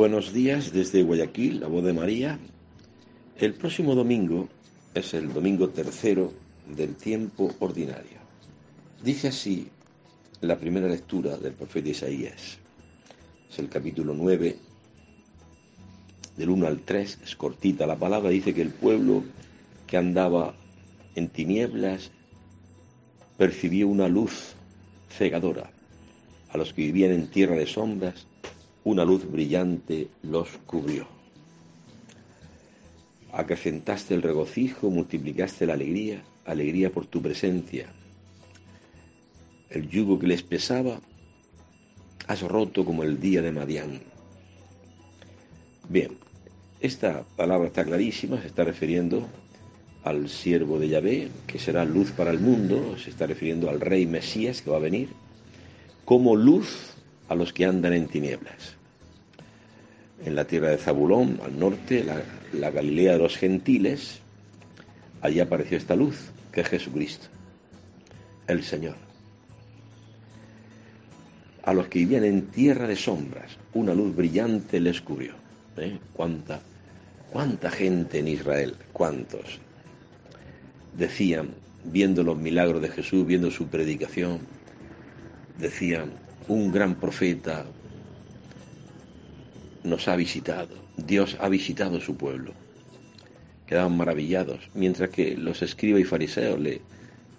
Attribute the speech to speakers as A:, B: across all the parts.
A: Buenos días desde Guayaquil, la voz de María. El próximo domingo es el domingo tercero del tiempo ordinario. Dice así la primera lectura del profeta Isaías. Es el capítulo 9, del 1 al 3, es cortita la palabra, dice que el pueblo que andaba en tinieblas percibió una luz cegadora. A los que vivían en tierra de sombras, una luz brillante los cubrió. Acrecentaste el regocijo, multiplicaste la alegría, alegría por tu presencia. El yugo que les pesaba has roto como el día de Madián. Bien, esta palabra está clarísima, se está refiriendo al siervo de Yahvé, que será luz para el mundo, se está refiriendo al rey Mesías que va a venir, como luz a los que andan en tinieblas. En la tierra de Zabulón, al norte, la, la Galilea de los gentiles, allí apareció esta luz, que es Jesucristo, el Señor. A los que vivían en tierra de sombras, una luz brillante les cubrió. ¿Eh? ¿Cuánta, ¿Cuánta gente en Israel? ¿Cuántos? Decían, viendo los milagros de Jesús, viendo su predicación, decían, un gran profeta nos ha visitado, Dios ha visitado su pueblo. Quedaban maravillados, mientras que los escribas y fariseos le,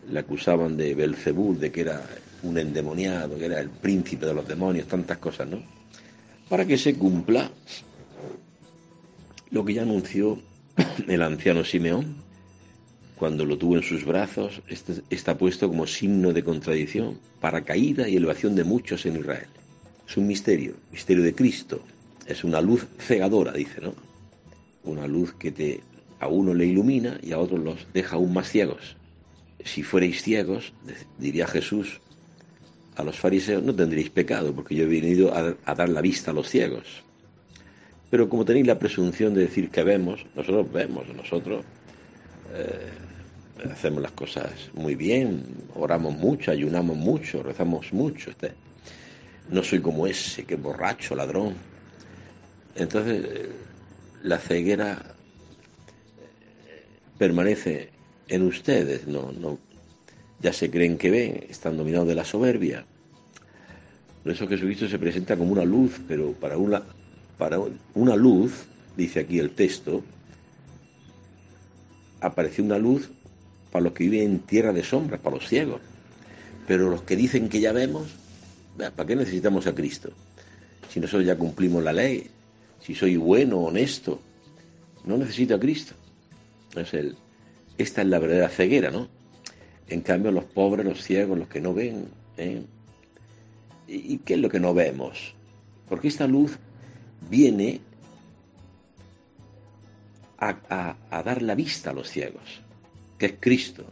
A: le acusaban de Belcebú, de que era un endemoniado, que era el príncipe de los demonios, tantas cosas, ¿no? Para que se cumpla lo que ya anunció el anciano Simeón, cuando lo tuvo en sus brazos, este, está puesto como signo de contradicción para caída y elevación de muchos en Israel. Es un misterio, misterio de Cristo. Es una luz cegadora, dice, ¿no? Una luz que te, a uno le ilumina y a otros los deja aún más ciegos. Si fuerais ciegos, diría Jesús a los fariseos, no tendréis pecado, porque yo he venido a, dar la vista a los ciegos. Pero como tenéis la presunción de decir que vemos, nosotros vemos, nosotros eh, hacemos las cosas muy bien, oramos mucho, ayunamos mucho, rezamos mucho. Este, no soy como ese, que borracho, ladrón. Entonces, la ceguera permanece en ustedes, no, no, ya se creen que ven, están dominados de la soberbia. Por eso Jesucristo se presenta como una luz, pero para una, para una luz, dice aquí el texto, apareció una luz para los que viven en tierra de sombras, para los ciegos. Pero los que dicen que ya vemos, ¿para qué necesitamos a Cristo? Si nosotros ya cumplimos la ley, si soy bueno, honesto, no necesito a Cristo. Es el, esta es la verdadera ceguera, ¿no? En cambio, los pobres, los ciegos, los que no ven, ¿eh? ¿y qué es lo que no vemos? Porque esta luz viene a, dar la vista a los ciegos, que es Cristo,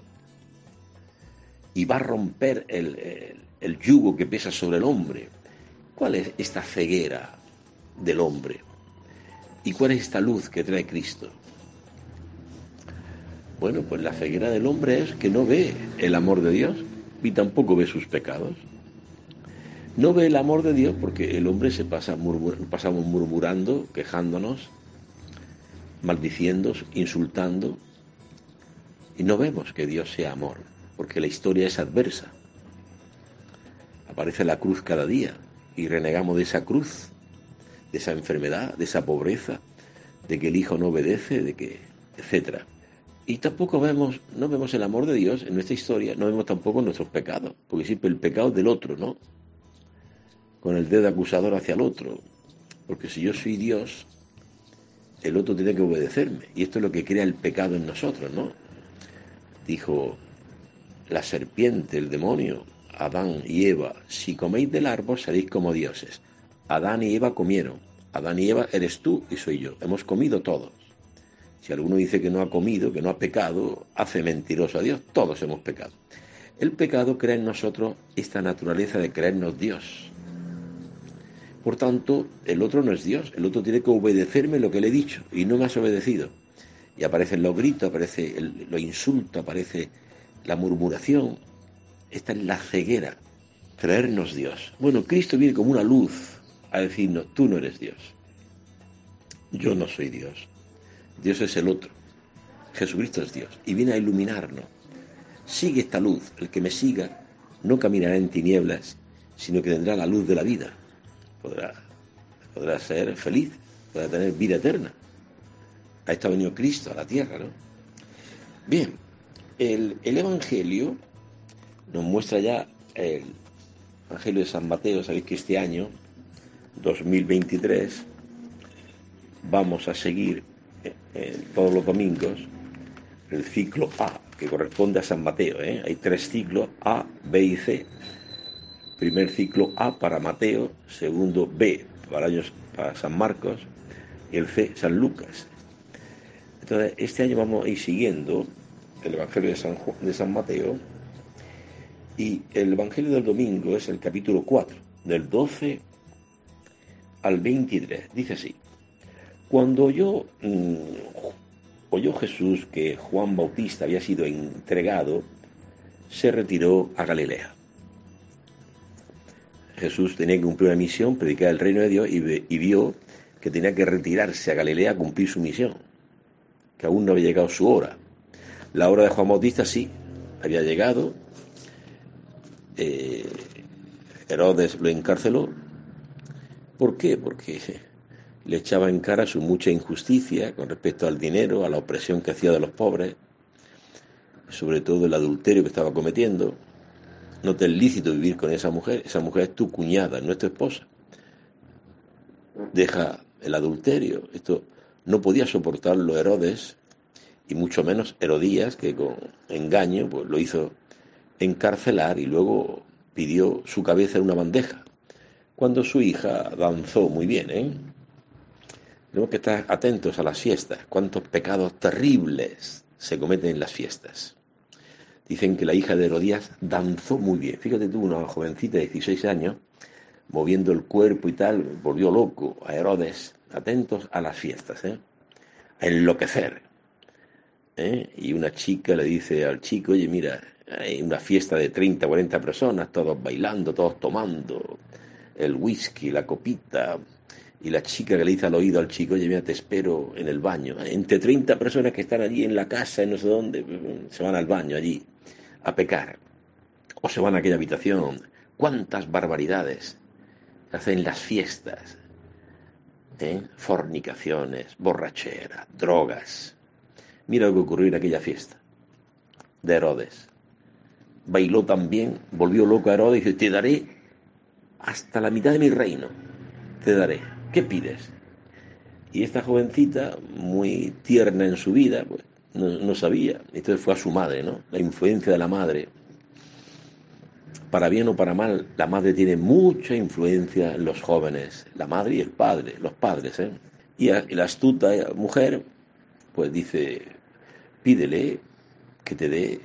A: y va a romper el, el, yugo que pesa sobre el hombre. ¿Cuál es esta ceguera del hombre? ¿Y cuál es esta luz que trae Cristo? Bueno, pues la ceguera del hombre es que no ve el amor de Dios y tampoco ve sus pecados. No ve el amor de Dios porque el hombre se pasa murmur pasamos murmurando, quejándonos, maldiciendo, insultando, y no vemos que Dios sea amor, porque la historia es adversa. Aparece la cruz cada día y renegamos de esa cruz, de esa enfermedad, de esa pobreza, de que el hijo no obedece, de que, etcétera. Y tampoco vemos, no vemos el amor de Dios en nuestra historia, no vemos tampoco nuestros pecados, porque siempre el pecado del otro, ¿no? Con el dedo acusador hacia el otro. Porque si yo soy Dios, el otro tiene que obedecerme. Y esto es lo que crea el pecado en nosotros, ¿no? Dijo la serpiente, el demonio, Adán y Eva, si coméis del árbol seréis como dioses. Adán y Eva comieron. Adán y Eva eres tú y soy yo. Hemos comido todos. Si alguno dice que no ha comido, que no ha pecado, hace mentiroso a Dios. Todos hemos pecado. El pecado crea en nosotros esta naturaleza de creernos Dios. Por tanto, el otro no es Dios, el otro tiene que obedecerme lo que le he dicho y no me has obedecido. Y aparecen los gritos, aparece el, lo insulto, aparece la murmuración. Esta es la ceguera, creernos Dios. Bueno, Cristo viene como una luz a decirnos, tú no eres Dios. Yo no soy Dios. Dios es el otro. Jesucristo es Dios y viene a iluminarnos. Sigue esta luz. El que me siga no caminará en tinieblas, sino que tendrá la luz de la vida. Podrá, podrá ser feliz, podrá tener vida eterna. A esto ha venido Cristo a la tierra, ¿no? Bien, el, el Evangelio nos muestra ya el Evangelio de San Mateo. Sabéis que este año, 2023, vamos a seguir eh, todos los domingos el ciclo A, que corresponde a San Mateo. ¿eh? Hay tres ciclos A, B y C. Primer ciclo A para Mateo, segundo B para, ellos, para San Marcos y el C San Lucas. Entonces, este año vamos a ir siguiendo el Evangelio de San, de San Mateo y el Evangelio del domingo es el capítulo 4, del 12 al 23. Dice así. Cuando oyó, mm, oyó Jesús que Juan Bautista había sido entregado, se retiró a Galilea. Jesús tenía que cumplir una misión, predicar el reino de Dios, y, y vio que tenía que retirarse a Galilea a cumplir su misión, que aún no había llegado su hora. La hora de Juan Bautista sí, había llegado, eh, Herodes lo encarceló. ¿Por qué? Porque le echaba en cara su mucha injusticia con respecto al dinero, a la opresión que hacía de los pobres, sobre todo el adulterio que estaba cometiendo. No te es lícito vivir con esa mujer, esa mujer es tu cuñada, no es tu esposa. Deja el adulterio. Esto no podía soportarlo Herodes, y mucho menos Herodías, que con engaño pues, lo hizo encarcelar y luego pidió su cabeza en una bandeja. Cuando su hija danzó muy bien, ¿eh? Tenemos que estar atentos a las fiestas. Cuántos pecados terribles se cometen en las fiestas. Dicen que la hija de Herodías danzó muy bien. Fíjate tú, una jovencita de 16 años, moviendo el cuerpo y tal, volvió loco a Herodes. Atentos a las fiestas, ¿eh? A enloquecer. ¿eh? Y una chica le dice al chico, oye, mira, hay una fiesta de 30, 40 personas, todos bailando, todos tomando el whisky, la copita, y la chica que le dice al oído al chico, oye, mira, te espero en el baño. Entre 30 personas que están allí en la casa, en no sé dónde, se van al baño allí a pecar. O se van a aquella habitación. ¿Cuántas barbaridades hacen las fiestas? ¿Eh? Fornicaciones, borrachera, drogas. Mira lo que ocurrió en aquella fiesta de Herodes. Bailó también, volvió loco a Herodes y dice, te daré hasta la mitad de mi reino. Te daré. ¿qué pides? Y esta jovencita, muy tierna en su vida, pues no, sabía. Entonces fue a su madre, ¿no? La influencia de la madre. Para bien o para mal, la madre tiene mucha influencia en los jóvenes, la madre y el padre, los padres, ¿eh? Y, la astuta mujer, pues dice, pídele que te dé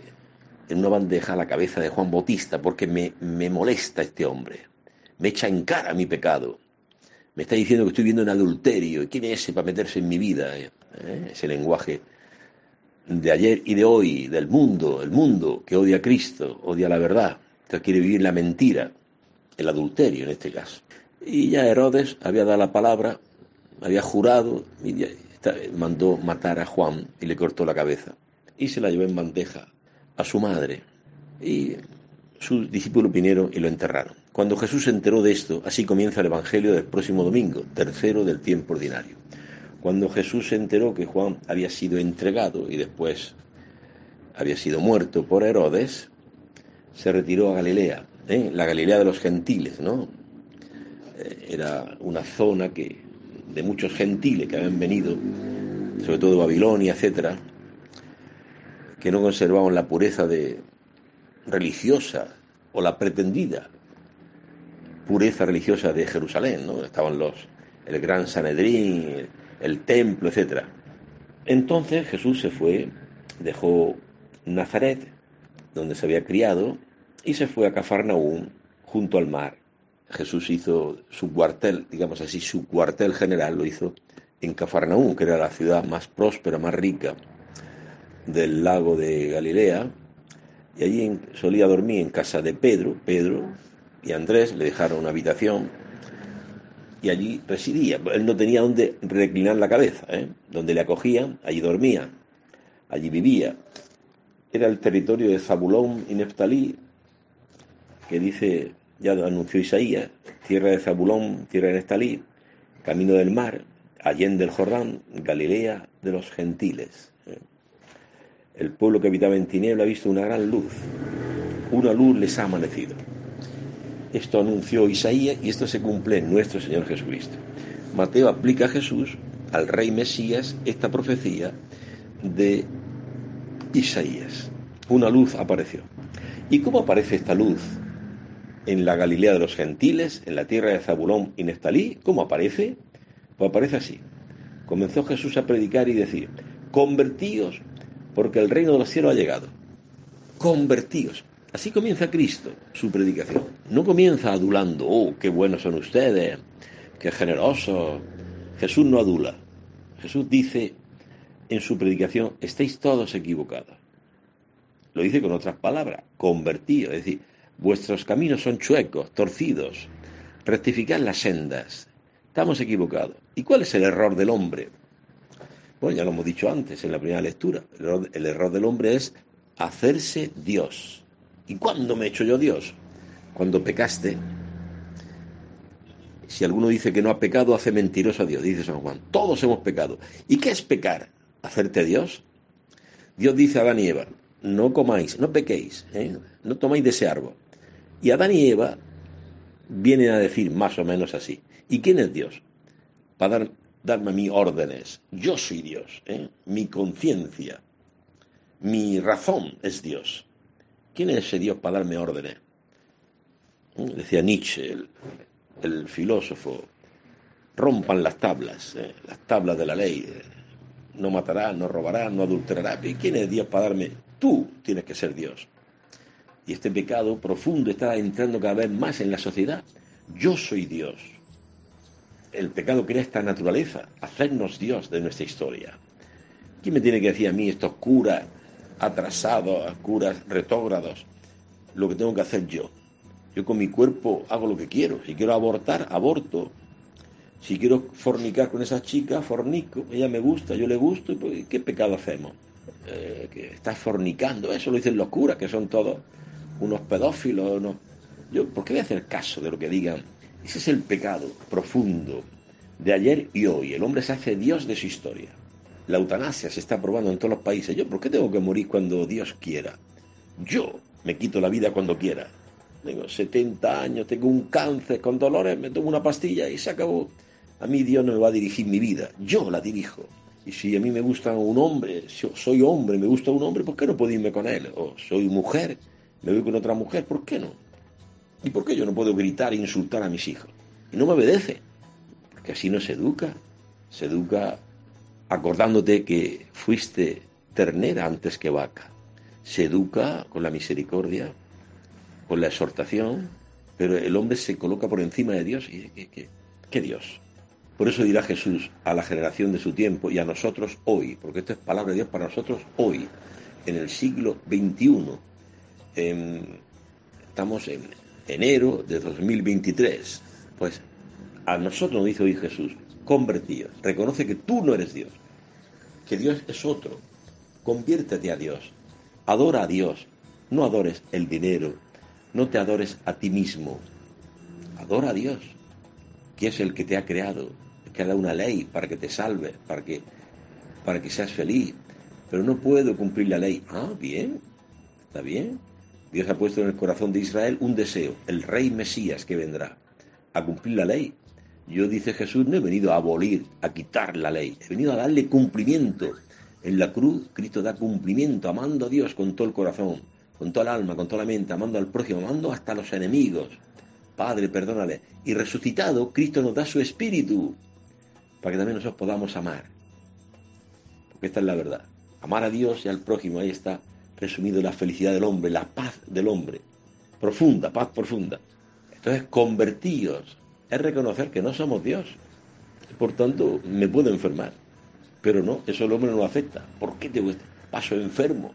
A: en una bandeja la cabeza de Juan Bautista, porque me, me molesta este hombre, me echa en cara mi pecado me está diciendo que estoy viendo un adulterio. ¿Quién es ese para meterse en mi vida? ¿Eh? Ese lenguaje de ayer y de hoy, del mundo, el mundo que odia a Cristo, odia la verdad, quiere vivir la mentira, el adulterio en este caso. Y ya Herodes había dado la palabra, había jurado, y mandó matar a Juan y le cortó la cabeza. Y se la llevó en bandeja a su madre. Y sus discípulos vinieron y lo enterraron. Cuando Jesús se enteró de esto, así comienza el Evangelio del próximo domingo, tercero del tiempo ordinario. Cuando Jesús se enteró que Juan había sido entregado y después había sido muerto por Herodes, se retiró a Galilea, ¿eh? la Galilea de los gentiles, ¿no? Eh, era una zona que, de muchos gentiles que habían venido, sobre todo Babilonia, etcétera, que no conservaban la pureza de, religiosa o la pretendida pureza religiosa de Jerusalén, ¿no? Estaban los el gran Sanedrín, el templo, etcétera. Entonces Jesús se fue, dejó Nazaret, donde se había criado, y se fue a Cafarnaúm, junto al mar. Jesús hizo su cuartel, digamos así, su cuartel general lo hizo en Cafarnaúm, que era la ciudad más próspera, más rica del lago de Galilea, y allí solía dormir en casa de Pedro. Pedro y Andrés le dejaron una habitación y allí residía. Él no tenía donde reclinar la cabeza, ¿eh? donde le acogían, allí dormía, allí vivía. Era el territorio de Zabulón y Neftalí, que dice, ya anunció Isaías, tierra de Zabulón, tierra de Neftalí, camino del mar, allende del Jordán, Galilea de los gentiles. El pueblo que habitaba en tiniebla ha visto una gran luz. Una luz les ha amanecido. Esto anunció Isaías y esto se cumple en nuestro Señor Jesucristo. Mateo aplica a Jesús, al rey Mesías, esta profecía de Isaías. Una luz apareció. ¿Y cómo aparece esta luz? En la Galilea de los gentiles, en la tierra de Zabulón y Neftalí, ¿cómo aparece? Pues aparece así. Comenzó Jesús a predicar y decir, convertíos porque el reino de los cielos ha llegado. Convertíos. Así comienza Cristo su predicación. No comienza adulando, oh, qué buenos son ustedes, qué generosos. Jesús no adula. Jesús dice en su predicación, estáis todos equivocados. Lo dice con otras palabras, convertidos, es decir, vuestros caminos son chuecos, torcidos, rectificad las sendas. Estamos equivocados. ¿Y cuál es el error del hombre? Bueno, ya lo hemos dicho antes en la primera lectura. el error del hombre es hacerse Dios. ¿Y cuándo me he hecho yo Dios? Cuando pecaste. Si alguno dice que no ha pecado, hace mentiroso a Dios, dice San Juan. Todos hemos pecado. ¿Y qué es pecar? ¿Hacerte Dios? Dios dice a Adán y Eva, no comáis, no pequéis, ¿eh? no tomáis de ese árbol. Y Adán y Eva vienen a decir más o menos así. ¿Y quién es Dios? Para dar, darme a mí órdenes. Yo soy Dios. ¿eh? Mi conciencia, mi razón es Dios. ¿Quién es ese Dios para darme órdenes? ¿Mm? Decía Nietzsche, el, filósofo, rompan las tablas, ¿eh? las tablas de la ley. No matará, no robará, no adulterará. ¿Y quién es Dios para darme? Tú tienes que ser Dios. Y este pecado profundo está entrando cada vez más en la sociedad. Yo soy Dios. El pecado crea esta naturaleza, hacernos Dios de nuestra historia. ¿Quién me tiene que decir a mí, estos curas atrasados, curas retrógrados, lo que tengo que hacer yo. Yo con mi cuerpo hago lo que quiero. Si quiero abortar, aborto. Si quiero fornicar con esa chica, fornico. Ella me gusta, yo le gusto. ¿Y pues, qué pecado hacemos? Eh, que estás fornicando. Eso lo dicen los curas, que son todos unos pedófilos. Yo, ¿por qué voy a hacer caso de lo que digan? Ese es el pecado profundo de ayer y hoy. El hombre se hace Dios de su historia. La eutanasia se está aprobando en todos los países. ¿Yo por qué tengo que morir cuando Dios quiera? Yo me quito la vida cuando quiera. Tengo 70 años, tengo un cáncer con dolores, me tomo una pastilla y se acabó. A mí Dios no me va a dirigir mi vida, yo la dirijo. Y si a mí me gusta un hombre, soy hombre, me gusta un hombre, ¿por qué no puedo irme con él? O soy mujer, me voy con otra mujer, ¿por qué no? ¿Y por qué yo no puedo gritar e insultar a mis hijos? Y no me obedece, porque así no se educa. Se educa acordándote que fuiste ternera antes que vaca. Se educa con la misericordia, con la exhortación, pero el hombre se coloca por encima de Dios y ¿qué, qué, Dios? Por eso dirá Jesús a la generación de su tiempo y a nosotros hoy, porque esto es palabra de Dios para nosotros hoy, en el siglo XXI. estamos en enero de 2023. Pues a nosotros nos dice hoy Jesús, convertidos. Reconoce que tú no eres Dios, que Dios es otro. Conviértete a Dios. Adora a Dios. No adores el dinero. No te adores a ti mismo. Adora a Dios, que es el que te ha creado, que dado una ley para que te salve, para que, para que seas feliz. Pero no puedo cumplir la ley. Ah, bien, está bien. Dios ha puesto en el corazón de Israel un deseo, el rey Mesías que vendrá, a cumplir la ley. Yo, dice Jesús, no he venido a abolir, a quitar la ley, he venido a darle cumplimiento. En la cruz, Cristo da cumplimiento, amando a Dios con todo el corazón, con toda el alma, con toda la mente, amando al prójimo, amando hasta los enemigos. Padre, perdónale. Y resucitado, Cristo nos da su espíritu para que también nosotros podamos amar. Porque esta es la verdad. Amar a Dios y al prójimo, ahí está resumido la felicidad del hombre, la paz del hombre. Profunda, paz profunda. Entonces, convertidos es reconocer que no somos Dios. Por tanto, me puedo enfermar. Pero no, eso el hombre no lo acepta. ¿Por qué te paso enfermo?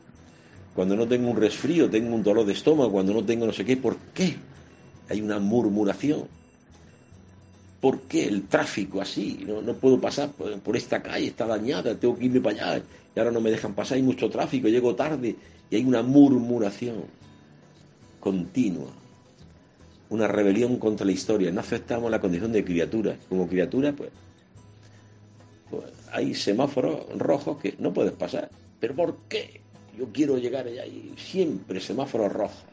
A: Cuando no tengo un resfrío, tengo un dolor de estómago, cuando no tengo no sé qué, ¿por qué? Hay una murmuración. ¿Por qué el tráfico así? No, no puedo pasar por, esta calle, está dañada, tengo que irme para allá y ahora no me dejan pasar, hay mucho tráfico, llego tarde y hay una murmuración continua, una rebelión contra la historia. No aceptamos la condición de criatura. Como criatura, pues, pues hay semáforos rojos que no puedes pasar. ¿Pero por qué? Yo quiero llegar allá y siempre semáforos rojos.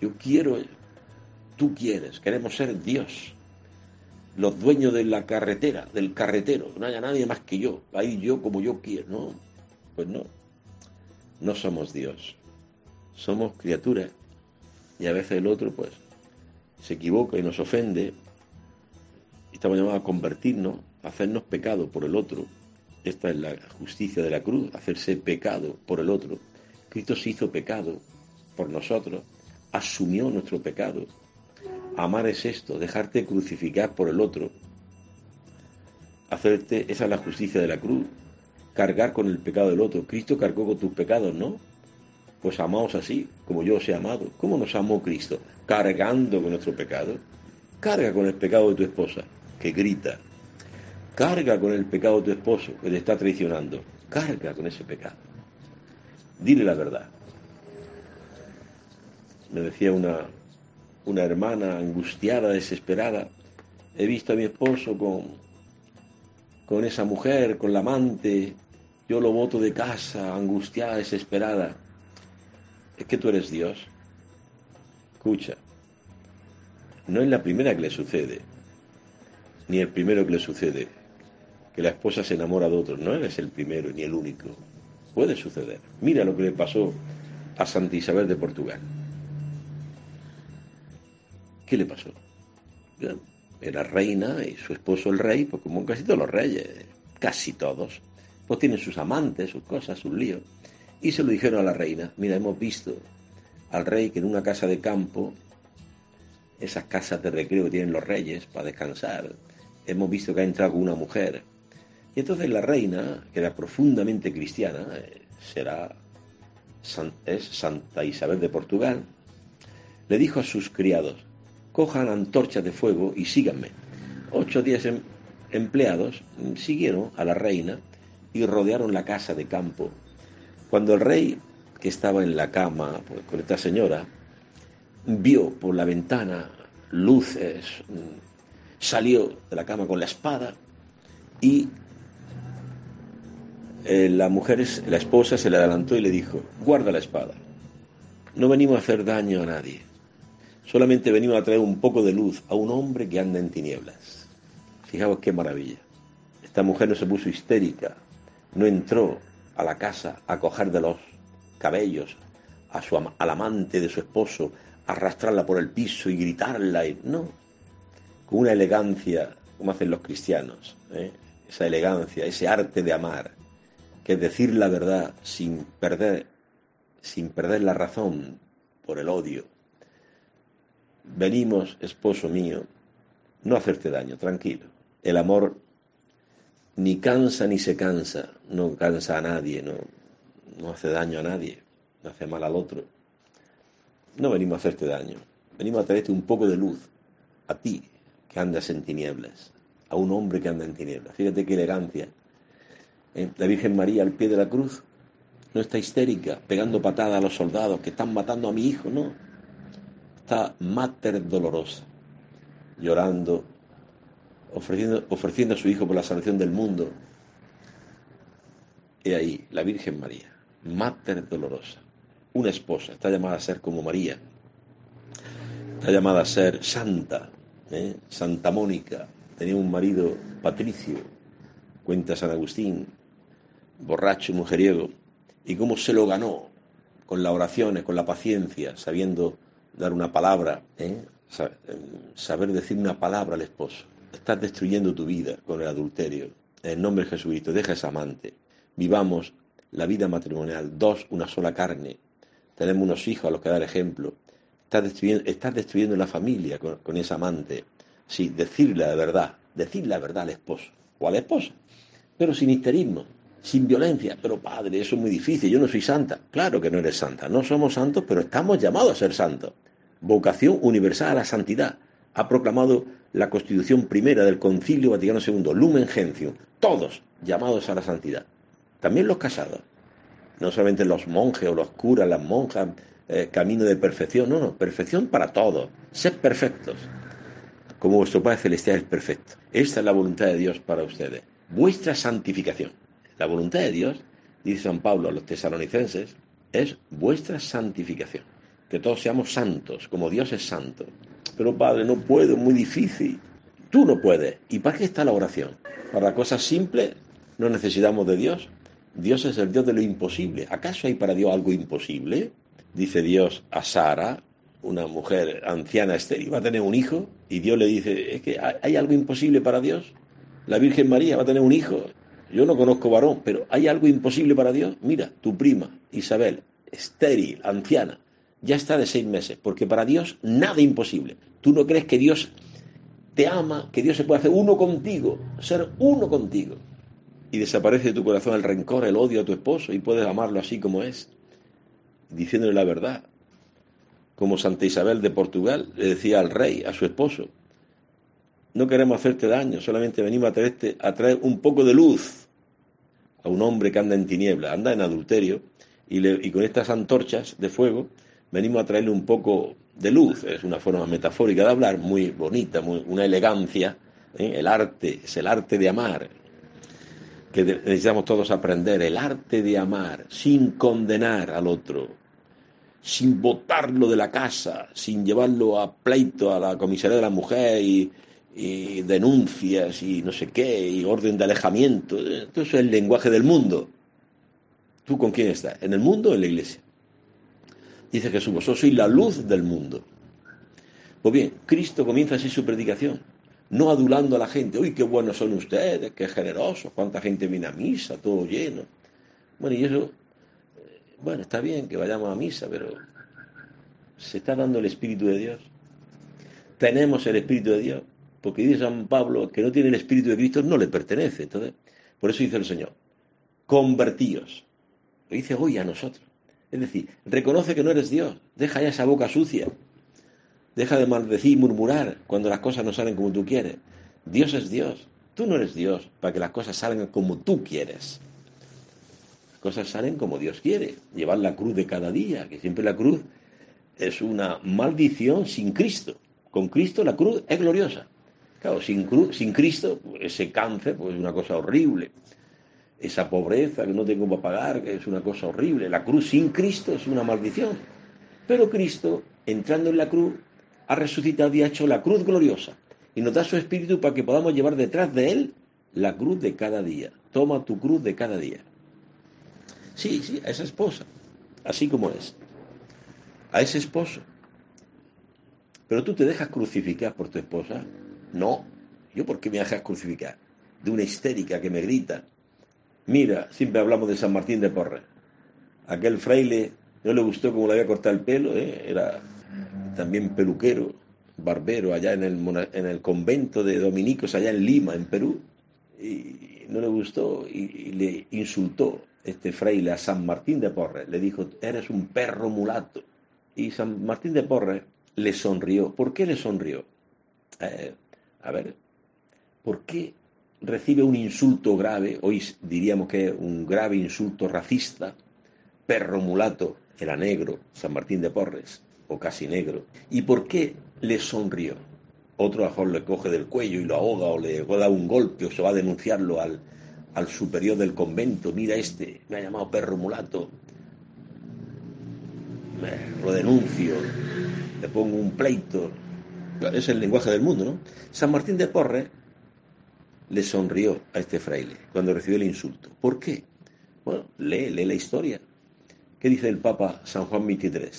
A: Yo quiero, tú quieres, queremos ser Dios. Los dueños de la carretera, del carretero, no haya nadie más que yo, ahí yo como yo quiero, ¿no? Pues no, no somos Dios, somos criaturas. Y a veces el otro, pues, se equivoca y nos ofende. Estamos llamados a convertirnos, a hacernos pecado por el otro. Esta es la justicia de la cruz, hacerse pecado por el otro. Cristo se hizo pecado por nosotros, asumió nuestro pecado. Amar es esto, dejarte crucificar por el otro. Hacerte, esa es la justicia de la cruz, cargar con el pecado del otro. Cristo cargó con tus pecados, ¿no? Pues amaos así, como yo os he amado. ¿Cómo nos amó Cristo? Cargando con nuestro pecado. Carga con el pecado de tu esposa, que grita. Carga con el pecado de tu esposo, que te está traicionando. Carga con ese pecado. Dile la verdad. Me decía una, una hermana angustiada, desesperada. He visto a mi esposo con, con esa mujer, con la amante. Yo lo voto de casa, angustiada, desesperada es que tú eres Dios. Escucha, no es la primera que le sucede, ni el primero que le sucede, que la esposa se enamora de otro. No eres el primero ni el único. Puede suceder. Mira lo que le pasó a Santa Isabel de Portugal. ¿Qué le pasó? Era reina y su esposo el rey, pues como casi todos los reyes, casi todos, pues tienen sus amantes, sus cosas, sus líos. Y se lo dijeron a la reina, mira, hemos visto al rey que en una casa de campo, esas casas de recreo que tienen los reyes para descansar, hemos visto que ha entrado una mujer. Y entonces la reina, que era profundamente cristiana, eh, será es Santa Isabel de Portugal, le dijo a sus criados, cojan antorchas de fuego y síganme. Ocho días em, empleados siguieron a la reina y rodearon la casa de campo. Cuando el rey, que estaba en la cama pues, con esta señora, vio por la ventana luces, mm, salió de la cama con la espada y eh, la mujer, la esposa, se le adelantó y le dijo, guarda la espada, no venimos a hacer daño a nadie, solamente venimos a traer un poco de luz a un hombre que anda en tinieblas. Fijaos qué maravilla. Esta mujer no se puso histérica, no entró a la casa a coger de los cabellos a su, al amante de su esposo, arrastrarla por el piso y gritarla. Y, no, con una elegancia, como hacen los cristianos, ¿eh? esa elegancia, ese arte de amar, que es decir la verdad sin perder, sin perder la razón por el odio. Venimos, esposo mío, no hacerte daño, tranquilo. El amor ni cansa ni se cansa, no cansa a nadie, no, no hace daño a nadie, no hace mal al otro. No venimos a hacerte daño, venimos a traerte un poco de luz a ti que andas en tinieblas, a un hombre que anda en tinieblas. Fíjate qué elegancia. ¿Eh? La Virgen María al pie de la cruz no está histérica, pegando patada a los soldados que están matando a mi hijo, no. Está mater dolorosa, llorando ofreciendo, ofreciendo a su Hijo por la salvación del mundo. Y ahí, la Virgen María, Mater Dolorosa, una esposa, está llamada a ser como María, está llamada a ser santa, ¿eh? Santa Mónica, tenía un marido patricio, cuenta San Agustín, borracho, mujeriego, y cómo se lo ganó, con las oraciones, con la paciencia, sabiendo dar una palabra, ¿eh? saber decir una palabra al esposo. Estás destruyendo tu vida con el adulterio. En el nombre de Jesucristo, deja ese amante. Vivamos la vida matrimonial, dos, una sola carne. Tenemos unos hijos a los que dar ejemplo. Estás destruyendo, estás destruyendo la familia con, con ese amante. Sí, decirle la verdad, decir la verdad al esposo o a la esposa, pero sin histerismo, sin violencia. Pero padre, eso es muy difícil, yo no soy santa. Claro que no eres santa, no somos santos, pero estamos llamados a ser santos vocación universal a la santidad. Ha proclamado la Constitución primera del Concilio Vaticano II, Lumen Gentium, todos llamados a la santidad. También los casados. No solamente los monjes o los curas, las monjas, eh, camino de perfección. No, no, perfección para todos. Sed perfectos, como vuestro Padre Celestial es perfecto. Esta es la voluntad de Dios para ustedes. Vuestra santificación. La voluntad de Dios, dice San Pablo a los tesalonicenses, es vuestra santificación que todos seamos santos, como Dios es santo. Pero Padre, no puedo, es muy difícil. Tú no puedes. ¿Y para qué está la oración? Para cosas simples no necesitamos de Dios. Dios es el Dios de lo imposible. ¿Acaso hay para Dios algo imposible? Dice Dios a Sara, una mujer anciana estéril, va a tener un hijo, y Dios le dice, ¿es que hay algo imposible para Dios? La Virgen María va a tener un hijo. Yo no conozco varón, pero ¿hay algo imposible para Dios? Mira, tu prima, Isabel, estéril, anciana, ya está de seis meses, porque para Dios nada imposible. Tú no crees que Dios te ama, que Dios se puede hacer uno contigo, ser uno contigo. Y desaparece de tu corazón el rencor, el odio a tu esposo y puedes amarlo así como es, diciéndole la verdad. Como Santa Isabel de Portugal le decía al rey, a su esposo, no queremos hacerte daño, solamente venimos a traerte, a traer un poco de luz a un hombre que anda en tiniebla, anda en adulterio, y, y con estas antorchas de fuego venimos a traerle un poco de luz, es una forma metafórica de hablar, muy bonita, muy, una elegancia, ¿eh? el arte, es el arte de amar, que necesitamos todos aprender, el arte de amar, sin condenar al otro, sin botarlo de la casa, sin llevarlo a pleito a la comisaría de la mujer y, y denuncias y no sé qué, y orden de alejamiento, todo eso es el lenguaje del mundo. ¿Tú con quién estás? ¿En el mundo o en la iglesia? Dice Jesús, vosotros sois la luz del mundo. Pues bien, Cristo comienza así su predicación, no adulando a la gente, uy, qué buenos son ustedes, qué generosos, cuánta gente viene a misa, todo lleno. Bueno, y eso, eh, bueno, está bien que vayamos a misa, pero ¿se está dando el Espíritu de Dios? ¿Tenemos el Espíritu de Dios? Porque dice San Pablo que no tiene el Espíritu de Cristo, no le pertenece. Entonces, por eso dice el Señor, convertíos. Lo dice hoy a nosotros. Es decir, reconoce que no eres Dios, deja ya esa boca sucia, deja de maldecir y murmurar cuando las cosas no salen como tú quieres. Dios es Dios, tú no eres Dios para que las cosas salgan como tú quieres. Las cosas salen como Dios quiere, llevar la cruz de cada día, que siempre la cruz es una maldición sin Cristo. Con Cristo la cruz es gloriosa. Claro, sin, sin Cristo, ese cáncer pues, es una cosa horrible esa pobreza que no tengo para pagar, es una cosa horrible. La cruz sin Cristo es una maldición. Pero Cristo, entrando en la cruz, ha resucitado y ha hecho la cruz gloriosa. Y nos da su espíritu para que podamos llevar detrás de él la cruz de cada día. Toma tu cruz de cada día. Sí, sí, a esa esposa, así como es. A ese esposo. Pero tú te dejas crucificar por tu esposa. No, yo por qué me dejas crucificar. De una histérica que me grita, Mira, siempre hablamos de San Martín de Porres. Aquel fraile no le gustó cómo le había cortado el pelo, ¿eh? era también peluquero, barbero, allá en el, en el convento de dominicos, allá en Lima, en Perú. Y no le gustó y, le insultó este fraile a San Martín de Porres. Le dijo, eres un perro mulato. Y San Martín de Porres le sonrió. ¿Por qué le sonrió? Eh, a ver, ¿por qué recibe un insulto grave, hoy diríamos que un grave insulto racista, perro mulato, era negro, San Martín de Porres, o casi negro. ¿Y por qué le sonrió? Otro mejor le coge del cuello y lo ahoga o le da un golpe o se va a denunciarlo al, al superior del convento. Mira este, me ha llamado perro mulato. lo denuncio, le pongo un pleito. Es el lenguaje del mundo, ¿no? San Martín de Porres le sonrió a este fraile cuando recibió el insulto. ¿Por qué? Bueno, lee, lee la historia. ¿Qué dice el Papa San Juan XXIII?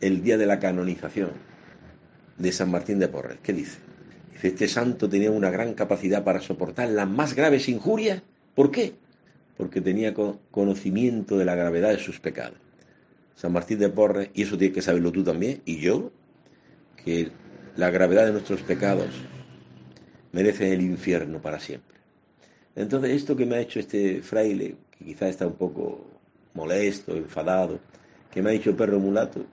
A: El día de la canonización de San Martín de Porres. ¿Qué dice? Dice, este santo tenía una gran capacidad para soportar las más graves injurias. ¿Por qué? Porque tenía conocimiento de la gravedad de sus pecados. San Martín de Porres, y eso tienes que saberlo tú también, y yo, que la gravedad de nuestros pecados merece el infierno para siempre. Entonces, esto que me ha hecho este fraile, que quizá está un poco molesto, enfadado, que me ha dicho perro mulato,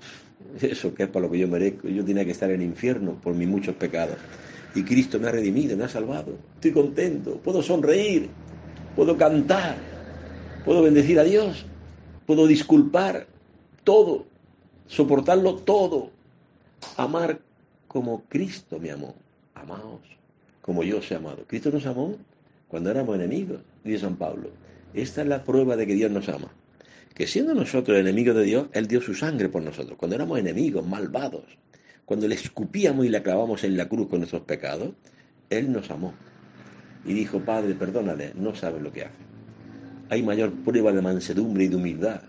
A: eso que es para lo que yo merezco, yo tenía que estar en el infierno por mis muchos pecados. Y Cristo me ha redimido, me ha salvado. Estoy contento, puedo sonreír, puedo cantar, puedo bendecir a Dios, puedo disculpar todo, soportarlo todo, amar como Cristo me amó. Amaos como yo os he amado. Cristo nos amó cuando éramos enemigos, dice San Pablo. Esta es la prueba de que Dios nos ama. Que siendo nosotros enemigos de Dios, Él dio su sangre por nosotros. Cuando éramos enemigos, malvados, cuando le escupíamos y le clavamos en la cruz con nuestros pecados, Él nos amó. Y dijo, Padre, perdónale, no sabes lo que hace. Hay mayor prueba de mansedumbre y de humildad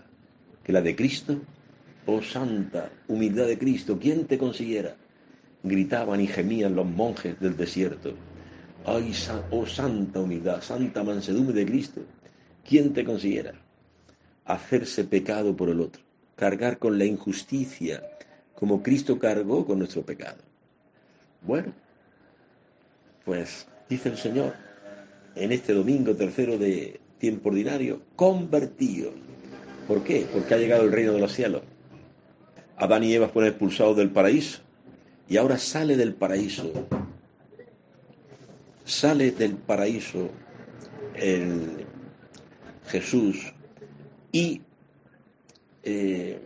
A: que la de Cristo. Oh santa humildad de Cristo, ¿quién te consiguiera? Gritaban y gemían los monjes del desierto. ¡Ay, oh santa humildad, santa mansedumbre de Cristo! ¿Quién te consiguiera? Hacerse pecado por el otro, cargar con la injusticia, como Cristo cargó con nuestro pecado. Bueno, pues dice el Señor en este domingo tercero de tiempo ordinario, convertido. ¿Por qué? Porque ha llegado el reino de los cielos. Adán y Eva fueron expulsados del paraíso y ahora sale del paraíso, sale del paraíso el Jesús y eh,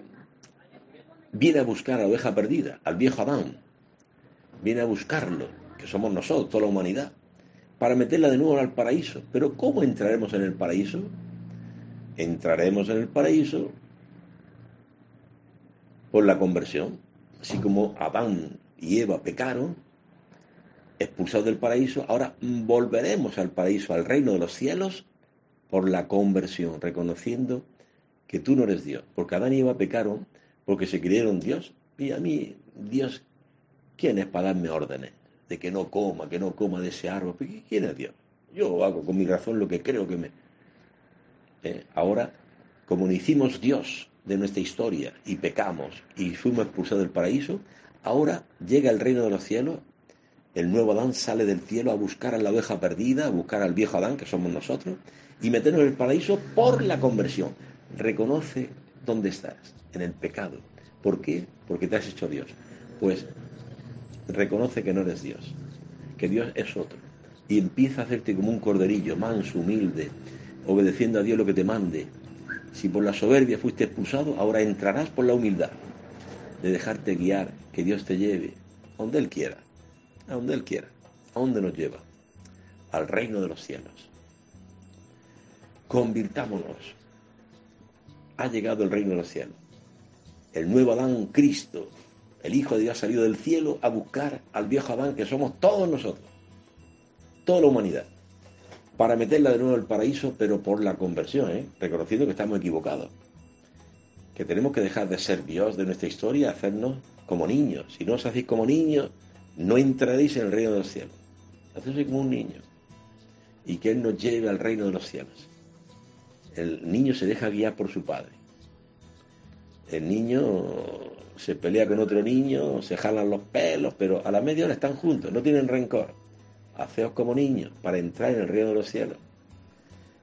A: viene a buscar a la oveja perdida, al viejo Adán, viene a buscarlo, que somos nosotros, toda la humanidad, para meterla de nuevo al paraíso. Pero ¿cómo entraremos en el paraíso? Entraremos en el paraíso por la conversión, así como Adán y Eva pecaron, expulsados del paraíso, ahora volveremos al paraíso, al reino de los cielos, por la conversión, reconociendo que tú no eres Dios, porque Adán y Eva pecaron porque se creyeron Dios, y a mí, Dios, ¿quién es para darme órdenes? De que no coma, que no coma de ese árbol, ¿quién es Dios? Yo hago con mi razón lo que creo que me... Eh, ahora, como no hicimos Dios de nuestra historia y pecamos y fuimos expulsados del paraíso, Ahora llega el reino de los cielos, el nuevo Adán sale del cielo a buscar a la oveja perdida, a buscar al viejo Adán, que somos nosotros, y meternos en el paraíso por la conversión. Reconoce dónde estás, en el pecado. ¿Por qué? Porque te has hecho Dios. Pues reconoce que no eres Dios, que Dios es otro. Y empieza a hacerte como un corderillo, manso, humilde, obedeciendo a Dios lo que te mande. Si por la soberbia fuiste expulsado, ahora entrarás por la humildad de dejarte guiar, que Dios te lleve donde Él quiera, a donde Él quiera, a donde nos lleva, al reino de los cielos. Convirtámonos. Ha llegado el reino de los cielos. El nuevo Adán, Cristo, el Hijo de Dios ha salido del cielo a buscar al viejo Adán que somos todos nosotros, toda la humanidad, para meterla de nuevo al paraíso, pero por la conversión, ¿eh? reconociendo que estamos equivocados que tenemos que dejar de ser Dios de nuestra historia, hacernos como niños. Si no os hacéis como niños, no entraréis en el reino de los cielos. Hacedse como un niño. Y que Él nos lleve al reino de los cielos. El niño se deja guiar por su padre. El niño se pelea con otro niño, se jalan los pelos, pero a la media hora están juntos, no tienen rencor. Haceos como niños para entrar en el reino de los cielos.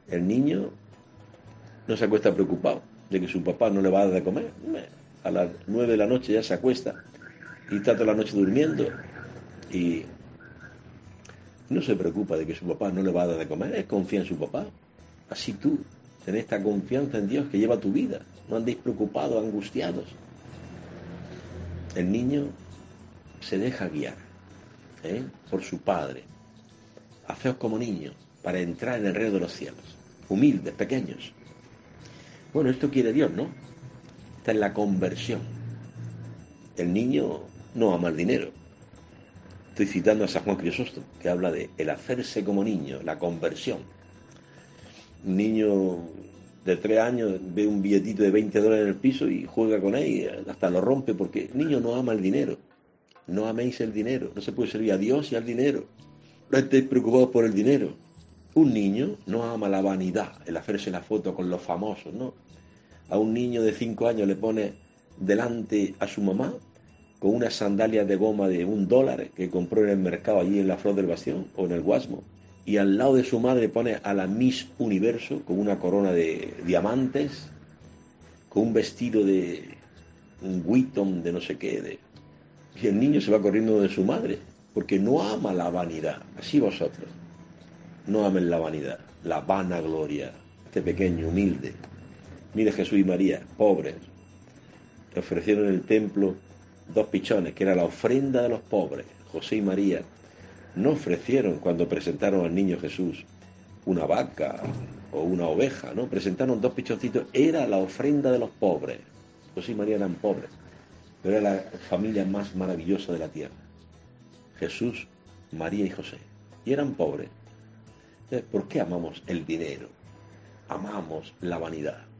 A: El niño no se acuesta preocupado de que su papá no le va a dar de comer. A las nueve de la noche ya se acuesta y está toda la noche durmiendo y no se preocupa de que su papá no le va a dar de comer, es confía en su papá. Así tú, ten esta confianza en Dios que lleva tu vida, no andéis preocupados, angustiados. El niño se deja guiar ¿eh? por su padre. Haceos como niños para entrar en el reino de los cielos, humildes, pequeños. Bueno, esto quiere Dios, ¿no? Está en la conversión. El niño no ama el dinero. Estoy citando a San Juan Crisóstomo, que habla de el hacerse como niño, la conversión. Un niño de tres años ve un billetito de 20 dólares en el piso y juega con él hasta lo rompe porque el niño no ama el dinero. No améis el dinero. No se puede servir a Dios y al dinero. No estéis preocupados por el dinero. Un niño no ama la vanidad, el hacerse la foto con los famosos, ¿no? A un niño de cinco años le pone delante a su mamá con unas sandalias de goma de un dólar que compró en el mercado allí en la Flor del Bastión o en el Guasmo. Y al lado de su madre pone a la Miss Universo con una corona de diamantes, con un vestido de un Witton de no sé qué. De... Y el niño se va corriendo de su madre, porque no ama la vanidad. Así vosotros. No amen la vanidad, la vanagloria. Este pequeño, humilde. Mire Jesús y María, pobres. Le ofrecieron en el templo dos pichones, que era la ofrenda de los pobres. José y María no ofrecieron cuando presentaron al niño Jesús una vaca o una oveja, ¿no? Presentaron dos pichoncitos, era la ofrenda de los pobres. José y María eran pobres, pero era la familia más maravillosa de la tierra. Jesús, María y José. Y eran pobres. Entonces, ¿por qué amamos el dinero? Amamos la vanidad.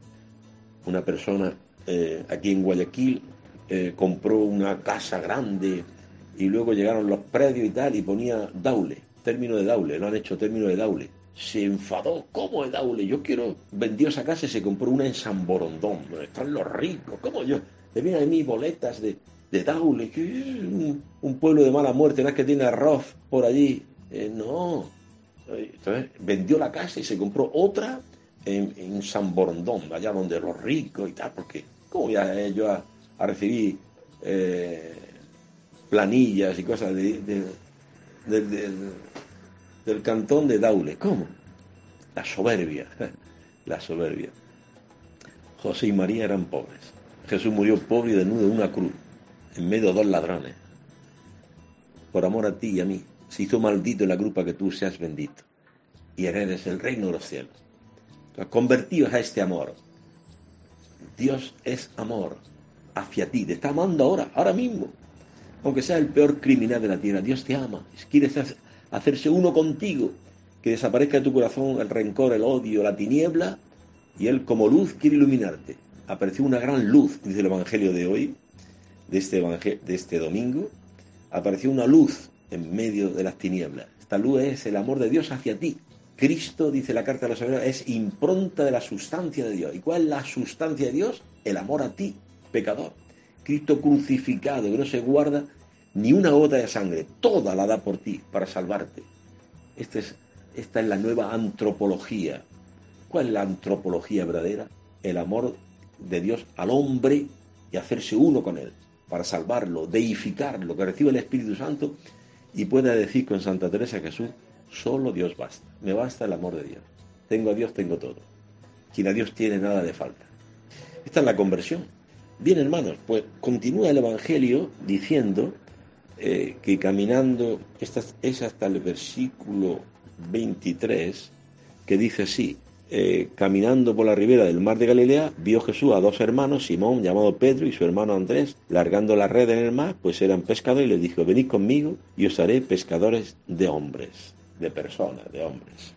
A: Una persona eh, aquí en Guayaquil eh, compró una casa grande y luego llegaron los predios y tal y ponía Daule, término de Daule, lo han hecho término de Daule. Se enfadó, ¿cómo es Daule? Yo quiero, vendió esa casa y se compró una en San Borondón, están los ricos, ¿cómo yo? Le vienen a mí boletas de, de Daule, que un, pueblo de mala muerte, no es que tiene arroz por allí. Eh, no. Entonces vendió la casa y se compró otra en, San Borondón, allá donde los ricos y tal, porque ¿cómo voy a, yo a, recibir eh, planillas y cosas de, del cantón de Daule. ¿Cómo? La soberbia, la soberbia. José y María eran pobres. Jesús murió pobre y desnudo en una cruz, en medio de dos ladrones. Por amor a ti y a mí, se hizo maldito en la cruz para que tú seas bendito y heredes el reino de los cielos. Convertidos a este amor. Dios es amor hacia ti, te está amando ahora, ahora mismo aunque sea el peor criminal de la tierra, Dios te ama, quiere hacerse uno contigo, que desaparezca de tu corazón el rencor, el odio, la tiniebla, y Él como luz quiere iluminarte. Apareció una gran luz, dice el Evangelio de hoy, de este, de este domingo, apareció una luz en medio de las tinieblas. Esta luz es el amor de Dios hacia ti. Cristo, dice la carta de los hebreos, es impronta de la sustancia de Dios. ¿Y cuál es la sustancia de Dios? El amor a ti, pecador. Cristo crucificado, que no se guarda ni una gota de sangre, toda la da por ti para salvarte. Esta es, esta es la nueva antropología. ¿Cuál es la antropología verdadera? El amor de Dios al hombre y hacerse uno con él, para salvarlo, deificarlo, que reciba el Espíritu Santo y pueda decir con Santa Teresa Jesús, solo Dios basta, me basta el amor de Dios. Tengo a Dios, tengo todo. Quien a Dios tiene nada de falta. Esta es la conversión. Bien, hermanos, pues continúa el Evangelio diciendo eh, que caminando, esta, es hasta el versículo 23, que dice así, eh, caminando por la ribera del mar de Galilea, vio Jesús a dos hermanos, Simón, llamado Pedro, y su hermano Andrés, largando la red en el mar, pues eran pescadores, y les dijo, venid conmigo y os haré pescadores de hombres, de personas, de hombres.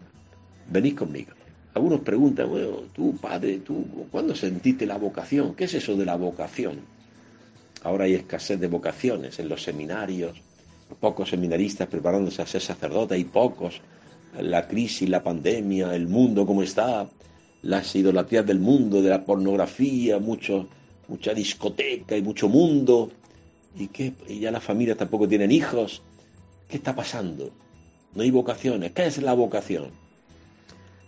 A: Venid conmigo. Algunos preguntan, bueno, tú, padre, tú, ¿cuándo sentiste la vocación? ¿Qué es eso de la vocación? Ahora hay escasez de vocaciones en los seminarios, pocos seminaristas preparándose a ser sacerdote, hay pocos. La crisis, la pandemia, el mundo como está, las idolatrías del mundo, de la pornografía, mucho, mucha discoteca y mucho mundo, y que ya las familias tampoco tienen hijos. ¿Qué está pasando? No hay vocaciones. ¿Qué es la vocación?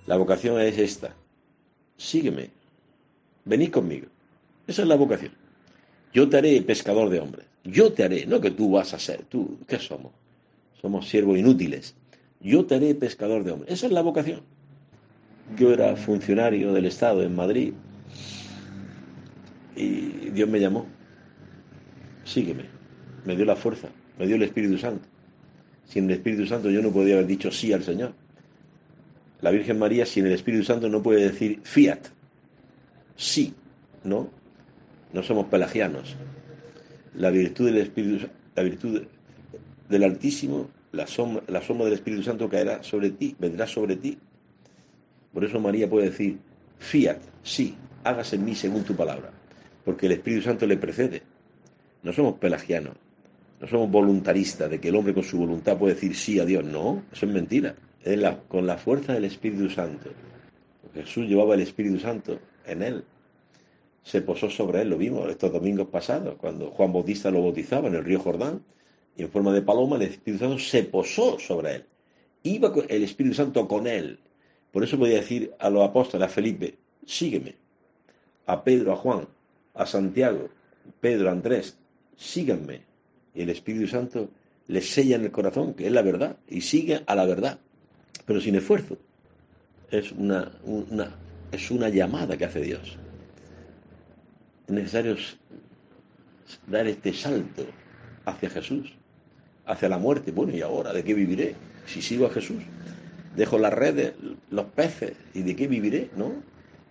A: La vocación es esta. Sígueme. Venid conmigo. Esa es la vocación. Yo te haré pescador de hombres. Yo te haré, no que tú vas a ser. Tú, ¿qué somos? Somos siervos inútiles. Yo te haré pescador de hombres. Esa es la vocación. Yo era funcionario del Estado en Madrid y Dios me llamó. Sígueme. Me dio la fuerza, me dio el Espíritu Santo. Sin el Espíritu Santo yo no podía haber dicho sí al Señor. La Virgen María sin el Espíritu Santo no puede decir fiat, sí, ¿no? No somos pelagianos. La virtud del Espíritu, la virtud del Altísimo, la sombra, la del Espíritu Santo caerá sobre ti, vendrá sobre ti. Por eso María puede decir, fiat, sí, hágase en mí según tu palabra, porque el Espíritu Santo le precede. No somos pelagianos, no somos voluntaristas de que el hombre con su voluntad puede decir sí a Dios. No, eso es mentira. Es con la fuerza del Espíritu Santo. Jesús llevaba el Espíritu Santo en él. Se posó sobre él, lo vimos estos domingos pasados, cuando Juan Bautista lo bautizaba en el río Jordán, y en forma de paloma el Espíritu Santo se posó sobre él. Iba el Espíritu Santo con él. Por eso podía decir a los apóstoles, a Felipe, sígueme. A Pedro, a Juan, a Santiago, Pedro, Andrés, síganme. Y el Espíritu Santo les sella en el corazón, que es la verdad, y sigue a la verdad, pero sin esfuerzo. Es una, una, es una llamada que hace Dios. Es necesario dar este salto hacia Jesús, hacia la muerte. Bueno, ¿y ahora de qué viviré? Si sigo a Jesús, dejo las redes, los peces, ¿y de qué viviré? ¿No?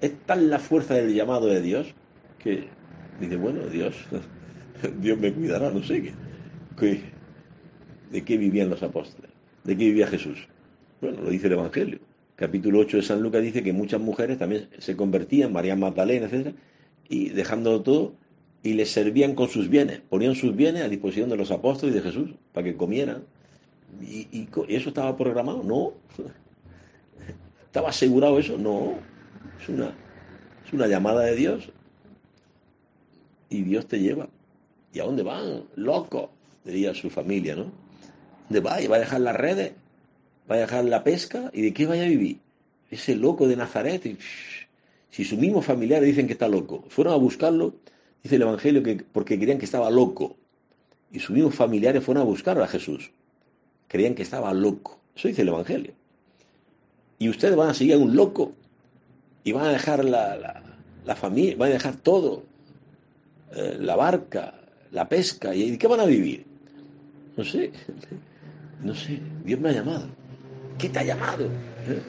A: Es tan la fuerza del llamado de Dios que dice, bueno, Dios, Dios me cuidará, no sé qué. ¿De qué vivían los apóstoles? ¿De qué vivía Jesús? Bueno, lo dice el Evangelio. Capítulo 8 de San Lucas dice que muchas mujeres también se convertían, María Magdalena, etc., y dejando todo, y les servían con sus bienes, ponían sus bienes a disposición de los apóstoles y de Jesús, para que comieran. ¿Y, eso estaba programado? No. ¿Estaba asegurado eso? No. Es una, es una llamada de Dios. Y Dios te lleva. ¿Y a dónde van? Loco, diría su familia, ¿no? ¿Dónde va? ¿Y va a dejar las redes? ¿Va a dejar la pesca? ¿Y de qué vaya a vivir? Ese loco de Nazaret. si sus mismos familiares dicen que está loco, fueron a buscarlo, dice el Evangelio, que porque querían que estaba loco. Y sus mismos familiares fueron a buscar a Jesús. Creían que estaba loco. Eso dice el Evangelio. Y ustedes van a seguir a un loco y van a dejar la, la familia, van a dejar todo, eh, la barca, la pesca, ¿y de qué van a vivir? No sé, no sé, Dios me ha llamado. ¿Qué te ha llamado? ¿Eh?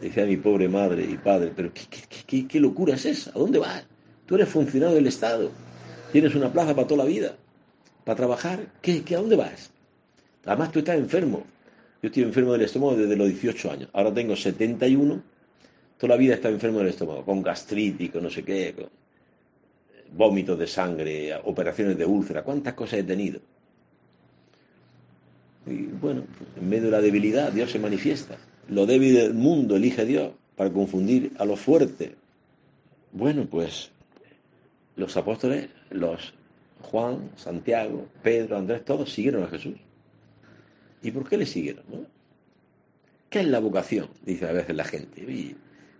A: Decía mi pobre madre y padre, pero ¿qué, qué, locura es esa? ¿A dónde vas? Tú eres funcionario del Estado, tienes una plaza para toda la vida, para trabajar, ¿qué, qué, a dónde vas? Además tú estás enfermo. Yo estoy enfermo del estómago desde los 18 años. Ahora tengo 71. Toda la vida he estado enfermo del estómago, con gastritis, con no sé qué, con vómitos de sangre, operaciones de úlcera, cuántas cosas he tenido. Y bueno, en medio de la debilidad Dios se manifiesta. Lo débil del mundo elige Dios para confundir a los fuertes. Bueno, pues los apóstoles, los Juan, Santiago, Pedro, Andrés, todos siguieron a Jesús. ¿Y por qué le siguieron? ¿Qué es la vocación? Dice a veces la gente.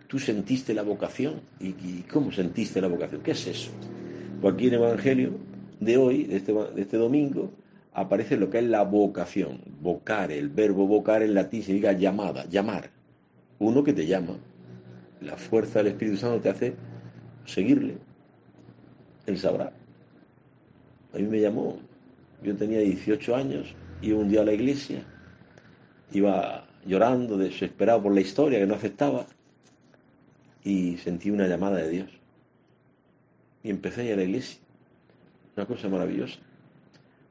A: ¿Tú sentiste la vocación? ¿Y, cómo sentiste la vocación? ¿Qué es eso? Pues aquí en el Evangelio de hoy, de este, de este domingo, aparece lo que es la vocación. Vocar, el verbo vocar en latín significa llamada, llamar. Uno que te llama. La fuerza del Espíritu Santo te hace seguirle. Él sabrá. A mí me llamó. Yo tenía 18 años, iba un día a la iglesia, iba llorando, desesperado por la historia que no aceptaba y sentí una llamada de Dios. Y empecé a ir a la iglesia. Una cosa maravillosa.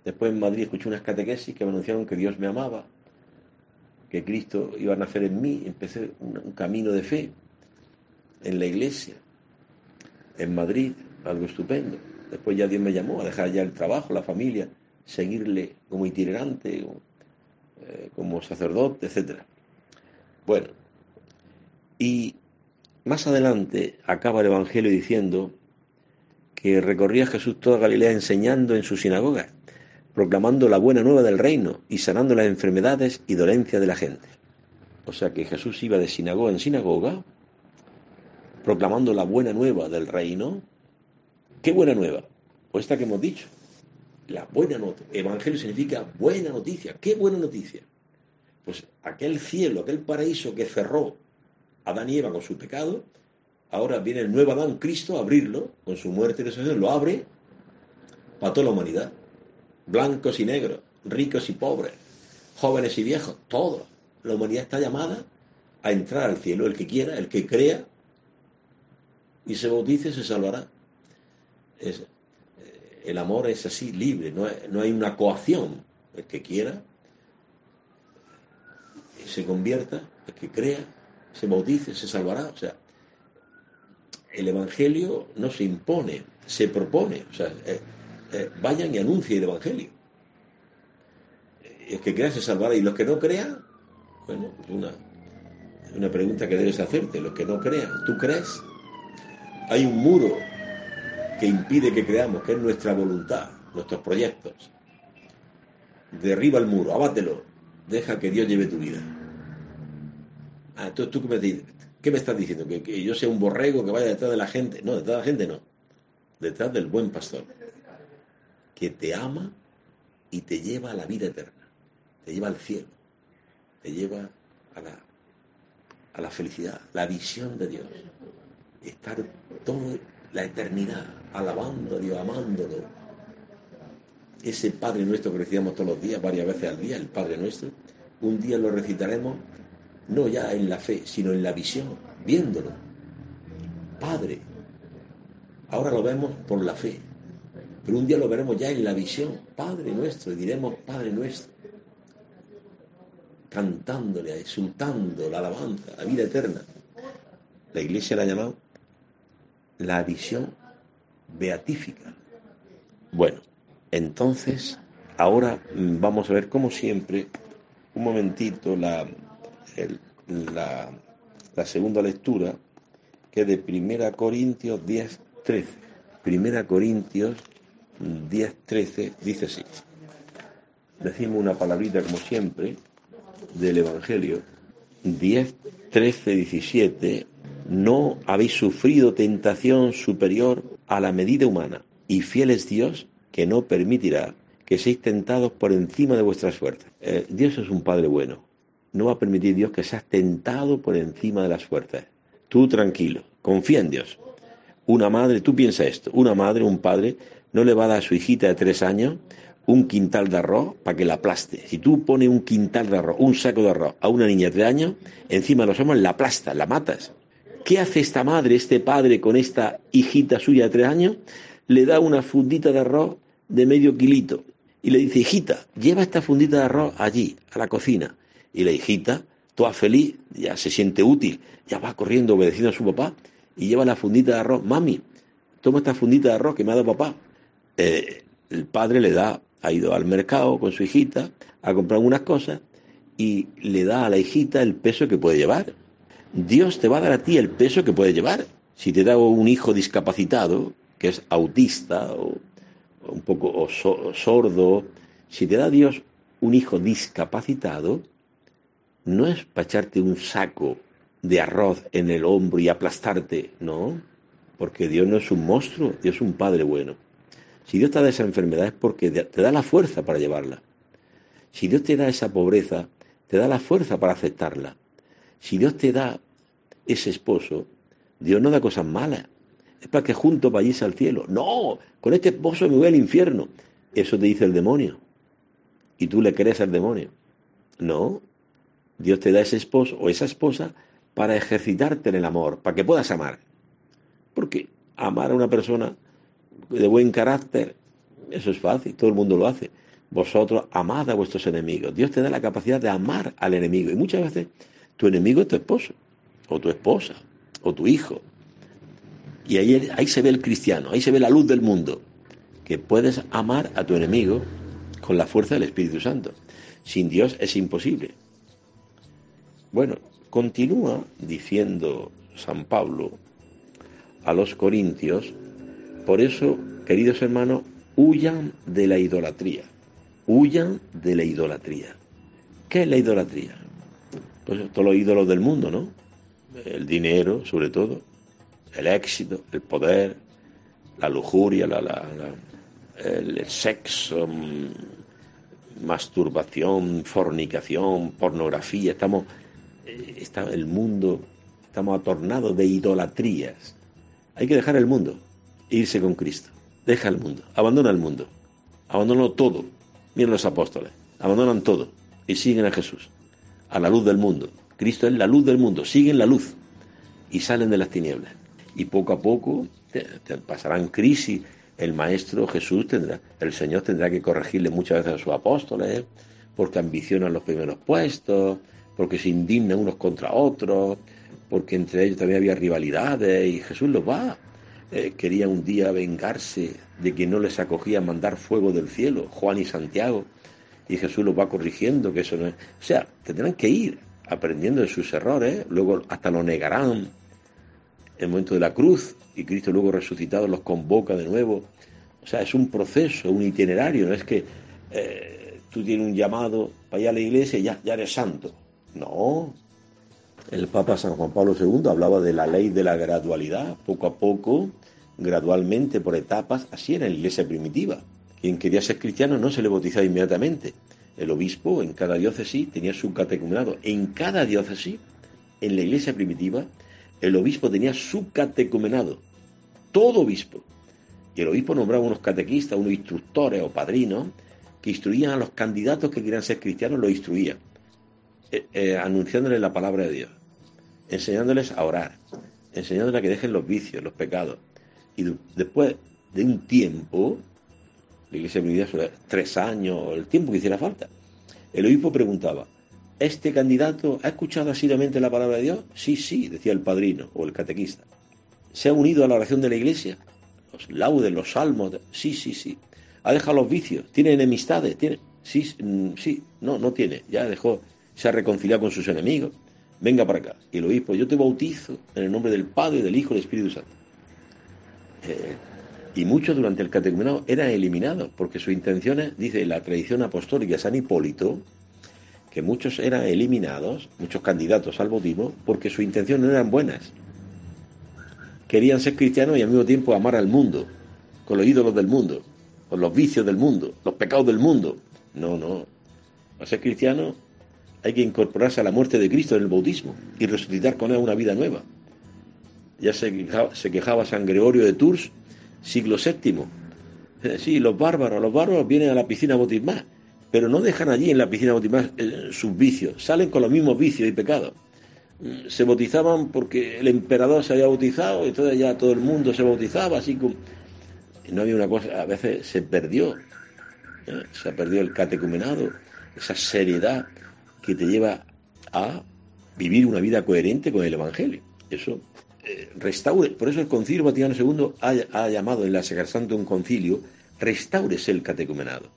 A: Después en Madrid escuché unas catequesis que me anunciaron que Dios me amaba, que Cristo iba a nacer en mí. Empecé un, camino de fe en la iglesia, en Madrid, algo estupendo. Después ya Dios me llamó a dejar ya el trabajo, la familia, seguirle como itinerante, eh, como sacerdote, etc. Bueno, y más adelante acaba el Evangelio diciendo que recorría Jesús toda Galilea enseñando en su sinagoga, proclamando la buena nueva del reino y sanando las enfermedades y dolencias de la gente. O sea que Jesús iba de sinagoga en sinagoga, proclamando la buena nueva del reino. ¿Qué buena nueva? Pues esta que hemos dicho. La buena noticia. Evangelio significa buena noticia. ¿Qué buena noticia? Pues aquel cielo, aquel paraíso que cerró Adán y Eva con su pecado, ahora viene el nuevo Adán, Cristo, a abrirlo, con su muerte y resurrección, lo abre para toda la humanidad. Blancos y negros, ricos y pobres, jóvenes y viejos, todos. La humanidad está llamada a entrar al cielo, el que quiera, el que crea y se bautice, se salvará. Eh, el amor es así, libre, no no hay una coacción. El que quiera se convierta, el que crea se bautice, se salvará. O sea, el Evangelio no se impone, se propone. O sea, eh, vayan y anuncien el Evangelio. El que crea se salvará y los que no crean, bueno, una, una pregunta que debes hacerte. Los que no crean, ¿tú crees? Hay un muro que impide que creamos, que es nuestra voluntad, nuestros proyectos. Derriba el muro, abátelo, deja que Dios lleve tu vida. Ah, entonces tú qué me? ¿qué me estás diciendo? ¿Que, ¿Que, yo sea un borrego que vaya detrás de la gente. No, detrás de la gente no. Detrás del buen pastor. Que te ama y te lleva a la vida eterna. Te lleva al cielo. Te lleva a la, a la felicidad, la visión de Dios. Estar toda la eternidad alabando a Dios, amándolo. Ese Padre nuestro que recitamos todos los días, varias veces al día, el Padre nuestro, un día lo recitaremos no ya en la fe, sino en la visión, viéndolo. Padre, ahora lo vemos por la fe, pero un día lo veremos ya en la visión, Padre nuestro, y diremos Padre nuestro, cantándole, exultando la alabanza, la vida eterna. La iglesia la ha llamado la visión beatífica. Bueno, entonces, ahora vamos a ver, como siempre, un momentito la, la, segunda lectura, que es de Primera Corintios 10, 13. Primera Corintios 10, 13 dice así. Decimos una palabrita como siempre del Evangelio. 10, 13, 17. No habéis sufrido tentación superior a la medida humana, y fiel es Dios que no permitirá que seáis tentados por encima de vuestras fuerzas. Eh, Dios es un Padre bueno no va a permitir Dios que seas tentado por encima de las fuerzas. Tú tranquilo, confía en Dios. Una madre, tú piensa esto, una madre, un padre, no le va a dar a su hijita de tres años un quintal de arroz para que la aplaste. Si tú pones un quintal de arroz, un saco de arroz a una niña de tres años, encima de los hombros la aplastas, la matas. ¿Qué hace esta madre, este padre con esta hijita suya de tres años? Le da una fundita de arroz de medio kilito y le dice, hijita, lleva esta fundita de arroz allí, a la cocina y la hijita, toda feliz, ya se siente útil, ya va corriendo obedeciendo a su papá y lleva la fundita de arroz. Mami, toma esta fundita de arroz que me ha dado papá. Eh, el padre le da, ha ido al mercado con su hijita a comprar unas cosas y le da a la hijita el peso que puede llevar. Dios te va a dar a ti el peso que puede llevar. Si te da un hijo discapacitado, que es autista o, un poco sordo, si te da Dios un hijo discapacitado, no es para echarte un saco de arroz en el hombro y aplastarte, no, porque Dios no es un monstruo, Dios es un Padre bueno. Si Dios te da esa enfermedad es porque te da la fuerza para llevarla. Si Dios te da esa pobreza, te da la fuerza para aceptarla. Si Dios te da ese esposo, Dios no da cosas malas. Es para que juntos vayáis al cielo. No, con este esposo me voy al infierno. Eso te dice el demonio. Y tú le crees al demonio. No, Dios te da ese esposo o esa esposa para ejercitarte en el amor, para que puedas amar. Porque amar a una persona de buen carácter, eso es fácil, todo el mundo lo hace. Vosotros amad a vuestros enemigos. Dios te da la capacidad de amar al enemigo. Y muchas veces tu enemigo es tu esposo, o tu esposa, o tu hijo. Y ahí, ahí se ve el cristiano, ahí se ve la luz del mundo, que puedes amar a tu enemigo con la fuerza del Espíritu Santo. Sin Dios es imposible. Bueno, continúa diciendo San Pablo a los corintios, por eso, queridos hermanos, huyan de la idolatría, huyan de la idolatría. ¿Qué es la idolatría? Pues todos los ídolos del mundo, ¿no? El dinero, sobre todo, el éxito, el poder, la lujuria, la, el sexo, mm, masturbación, fornicación, pornografía. Estamos está el mundo, estamos atornados de idolatrías. Hay que dejar el mundo, irse con Cristo. Deja el mundo, abandona el mundo, abandona todo. Miren los apóstoles, abandonan todo y siguen a Jesús, a la luz del mundo. Cristo es la luz del mundo, siguen la luz y salen de las tinieblas. Y poco a poco pasarán crisis. El Maestro Jesús tendrá, el Señor tendrá que corregirle muchas veces a sus apóstoles porque ambicionan los primeros puestos, porque se indignan unos contra otros, porque entre ellos también había rivalidades y Jesús los va. Eh, quería un día vengarse de que no les acogía mandar fuego del cielo, Juan y Santiago, y Jesús los va corrigiendo, que eso no es... O sea, tendrán que ir aprendiendo de sus errores, luego hasta lo negarán en el momento de la cruz, y Cristo luego resucitado los convoca de nuevo. O sea, es un proceso, un itinerario, no es que eh, tú tienes un llamado para ir a la iglesia y ya, ya eres santo. No. El Papa San Juan Pablo II hablaba de la ley de la gradualidad, poco a poco, gradualmente, por etapas, así era en la iglesia primitiva. Quien quería ser cristiano no se le bautizaba inmediatamente. El obispo en cada diócesis tenía su catecumenado. En cada diócesis, en la iglesia primitiva, el obispo tenía su catecumenado. Todo obispo. Y el obispo nombraba unos catequistas, unos instructores o padrinos que instruían a los candidatos que querían ser cristianos, los instruían, eh, eh, anunciándoles la palabra de Dios, enseñándoles a orar, enseñándoles a que dejen los vicios, los pecados. Y después de un tiempo, la iglesia primitiva tres años, el tiempo que hiciera falta. El obispo preguntaba, ¿este candidato ha escuchado asiduamente la palabra de Dios? Sí, sí, decía el padrino o el catequista. ¿Se ha unido a la oración de la iglesia? Los laudes, los salmos, sí, sí, sí. ¿Ha dejado los vicios? ¿Tiene enemistades? ¿Tiene? Sí, mm, sí, no, no tiene. Ya dejó, se ha reconciliado con sus enemigos. Venga para acá. Y el obispo, yo te bautizo en el nombre del Padre, del Hijo y del Espíritu Santo. Eh, y muchos durante el catecumenado eran eliminados, porque sus intenciones, dice la tradición apostólica San Hipólito, que muchos eran eliminados, muchos candidatos al bautismo, porque sus intenciones no eran buenas. Querían ser cristianos y al mismo tiempo amar al mundo, con los ídolos del mundo, con los vicios del mundo, los pecados del mundo. No, no. Para ser cristiano hay que incorporarse a la muerte de Cristo en el bautismo y resucitar con él una vida nueva. Ya se quejaba, se San Gregorio de Tours siglo VII. Eh, sí, los bárbaros, los bárbaros vienen a la piscina bautismal, pero no dejan allí en la piscina bautismal eh, sus vicios, salen con los mismos vicios y pecados. Mm, se bautizaban porque el emperador se había bautizado, y entonces ya todo el mundo se bautizaba, así como... No había una cosa, a veces se perdió, ¿eh? se perdió el catecumenado, esa seriedad que te lleva a vivir una vida coherente con el Evangelio. Eso restaure, por eso el Concilio Vaticano II ha, llamado en la Santa un concilio, restaures el catecumenado.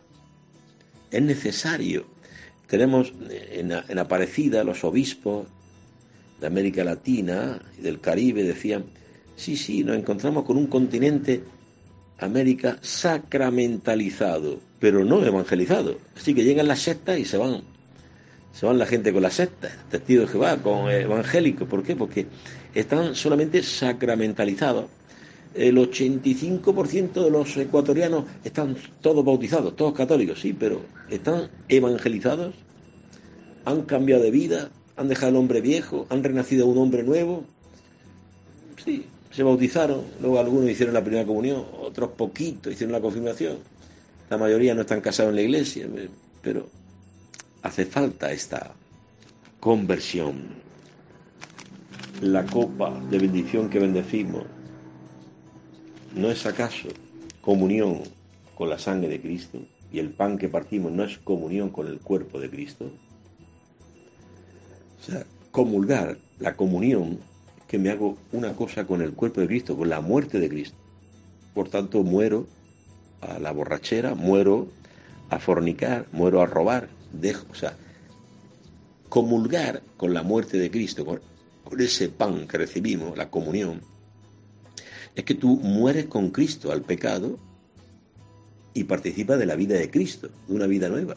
A: Es necesario. Tenemos en, en Aparecida los obispos de América Latina y del Caribe decían, sí, sí, nos encontramos con un continente América sacramentalizado, pero no evangelizado. Así que llegan las sectas y se van. Se van la gente con las sectas, testigos de Jehová, con evangélicos. ¿Por qué? Porque están solamente sacramentalizados. El 85% de los ecuatorianos están todos bautizados, todos católicos, sí, pero están evangelizados, han cambiado de vida, han dejado el hombre viejo, han renacido un hombre nuevo. Sí, se bautizaron, luego algunos hicieron la primera comunión, otros poquitos hicieron la confirmación. La mayoría no están casados en la iglesia, pero hace falta esta conversión la copa de bendición que bendecimos, ¿no es acaso comunión con la sangre de Cristo? Y el pan que partimos no es comunión con el cuerpo de Cristo. O sea, comulgar, la comunión, que me hago una cosa con el cuerpo de Cristo, con la muerte de Cristo. Por tanto, muero a la borrachera, muero a fornicar, muero a robar, dejo, o sea, comulgar con la muerte de Cristo, con con ese pan que recibimos, la comunión, es que tú mueres con Cristo al pecado y participas de la vida de Cristo, de una vida nueva.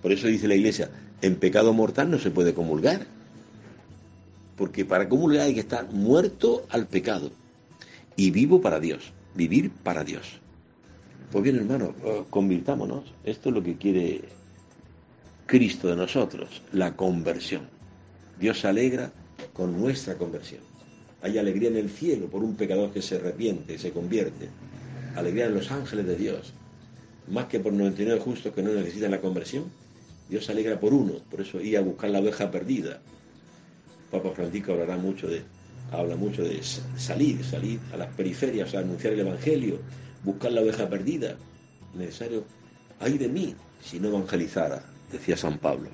A: Por eso dice la Iglesia, en pecado mortal no se puede comulgar, porque para comulgar hay que estar muerto al pecado y vivo para Dios, vivir para Dios. Pues bien, hermano, convirtámonos. Esto es lo que quiere Cristo de nosotros, la conversión. Dios se alegra con nuestra conversión. Hay alegría en el cielo por un pecador que se arrepiente, se convierte. Alegría en los ángeles de Dios. Más que por 99 justos que no necesitan la conversión, Dios se alegra por uno. Por eso ir a buscar la oveja perdida. Papa Francisco hablará mucho de, habla mucho de salir, salir a las periferias, a anunciar el Evangelio, buscar la oveja perdida. Necesario, ay de mí, si no evangelizara, decía San Pablo.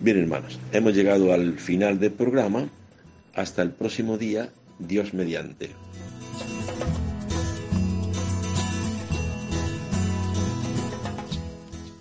A: Bien, hermanos, hemos llegado al final del programa Hasta el próximo día, Dios mediante.